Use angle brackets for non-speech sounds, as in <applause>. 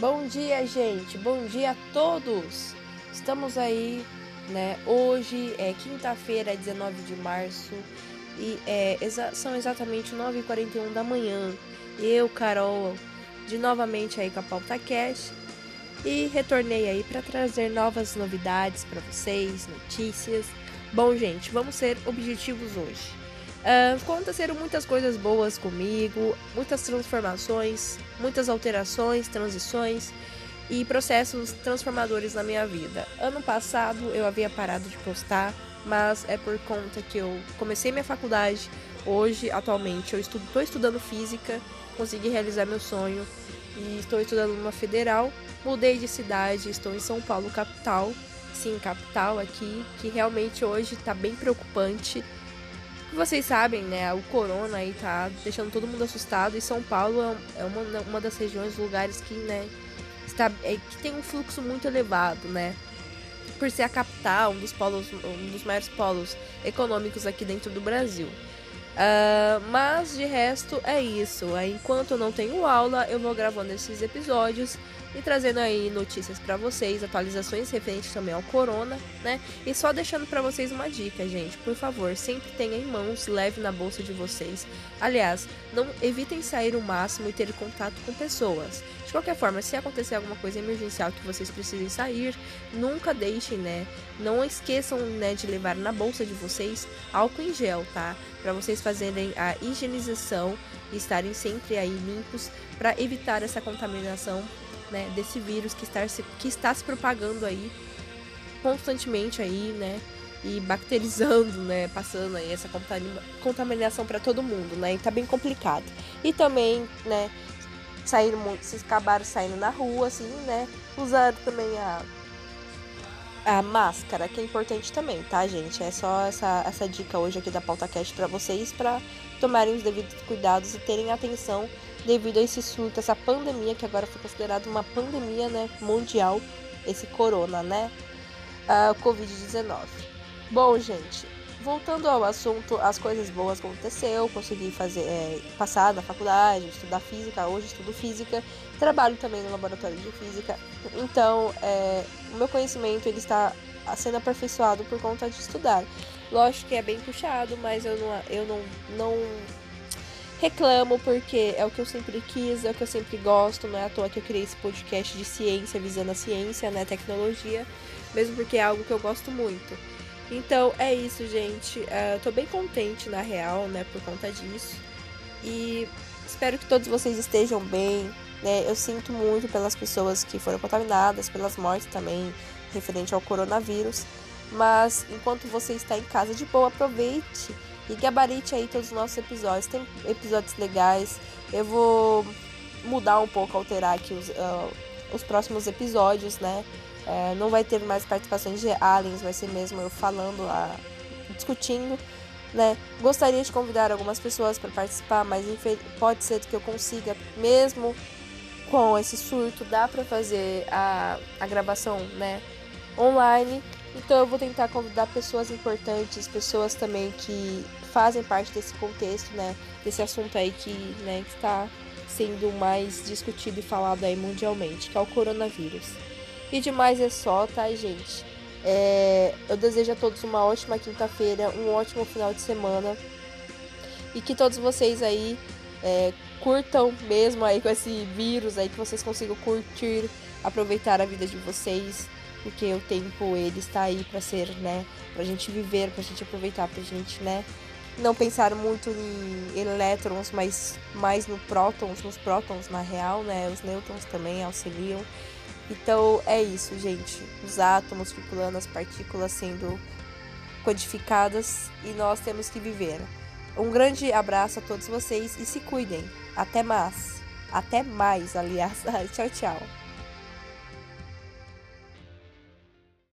Bom dia, gente. Bom dia a todos. Estamos aí, né? Hoje é quinta-feira, 19 de março, e é, exa são exatamente 9h41 da manhã. Eu, Carol, de novamente aí com a Pauta Cash e retornei aí para trazer novas novidades para vocês, notícias. Bom, gente, vamos ser objetivos hoje. Uh, aconteceram muitas coisas boas comigo, muitas transformações, muitas alterações, transições e processos transformadores na minha vida. Ano passado eu havia parado de postar, mas é por conta que eu comecei minha faculdade. Hoje, atualmente, eu estou estudo, estudando física, consegui realizar meu sonho e estou estudando numa federal. Mudei de cidade, estou em São Paulo, capital. Sim, capital aqui, que realmente hoje está bem preocupante vocês sabem, né, o corona aí tá deixando todo mundo assustado e São Paulo é, é uma, uma das regiões, lugares que, né, está, é, que tem um fluxo muito elevado, né? Por ser a capital, um dos polos, um dos maiores polos econômicos aqui dentro do Brasil. Uh, mas de resto é isso. Enquanto eu não tenho aula, eu vou gravando esses episódios e trazendo aí notícias para vocês, atualizações referentes também ao corona, né? E só deixando para vocês uma dica, gente, por favor, sempre tenha em mãos, leve na bolsa de vocês. Aliás, não evitem sair o máximo e ter contato com pessoas. De qualquer forma, se acontecer alguma coisa emergencial que vocês precisem sair, nunca deixem, né? Não esqueçam, né, de levar na bolsa de vocês álcool em gel, tá? Para vocês fazerem a higienização e estarem sempre aí limpos para evitar essa contaminação né, desse vírus que está, se, que está se propagando aí constantemente aí, né? E bacterizando, né? Passando aí essa contaminação para todo mundo, né? E tá bem complicado. E também, né? Saíram se acabaram saindo na rua, assim, né? Usar também a, a máscara, que é importante também, tá, gente? É só essa, essa dica hoje aqui da Pauta Cast para vocês, para tomarem os devidos cuidados e terem atenção devido a esse surto, essa pandemia, que agora foi considerada uma pandemia né, mundial, esse corona, né? Uh, Covid-19. Bom, gente, voltando ao assunto, as coisas boas aconteceu, consegui fazer, é, passar na faculdade, estudar física, hoje estudo física, trabalho também no laboratório de física, então é, o meu conhecimento ele está sendo aperfeiçoado por conta de estudar. Lógico que é bem puxado, mas eu não, eu não, não reclamo porque é o que eu sempre quis, é o que eu sempre gosto, não é à toa que eu criei esse podcast de ciência, visando a ciência, né, tecnologia, mesmo porque é algo que eu gosto muito. Então é isso, gente. Uh, tô bem contente na real, né, por conta disso. E espero que todos vocês estejam bem. Né? Eu sinto muito pelas pessoas que foram contaminadas, pelas mortes também referente ao coronavírus. Mas enquanto você está em casa de boa, aproveite e gabarite aí todos os nossos episódios. Tem episódios legais. Eu vou mudar um pouco, alterar aqui os, uh, os próximos episódios, né? É, não vai ter mais participações de aliens, vai ser mesmo eu falando, uh, discutindo, né? Gostaria de convidar algumas pessoas para participar, mas pode ser que eu consiga, mesmo com esse surto, dá para fazer a, a gravação, né? Online. Então eu vou tentar convidar pessoas importantes, pessoas também que fazem parte desse contexto, né? Desse assunto aí que, né, está sendo mais discutido e falado aí mundialmente, que é o coronavírus. E demais é só, tá, gente? É, eu desejo a todos uma ótima quinta-feira, um ótimo final de semana. E que todos vocês aí é, curtam mesmo aí com esse vírus aí, que vocês consigam curtir, aproveitar a vida de vocês porque o tempo ele está aí para ser, né, pra gente viver, pra gente aproveitar, pra gente, né, não pensar muito em elétrons, mas mais no prótons, nos prótons na real, né, os nêutrons também auxiliam. Então é isso, gente. Os átomos circulando, as partículas sendo codificadas e nós temos que viver. Um grande abraço a todos vocês e se cuidem. Até mais. Até mais, aliás. <laughs> tchau, tchau.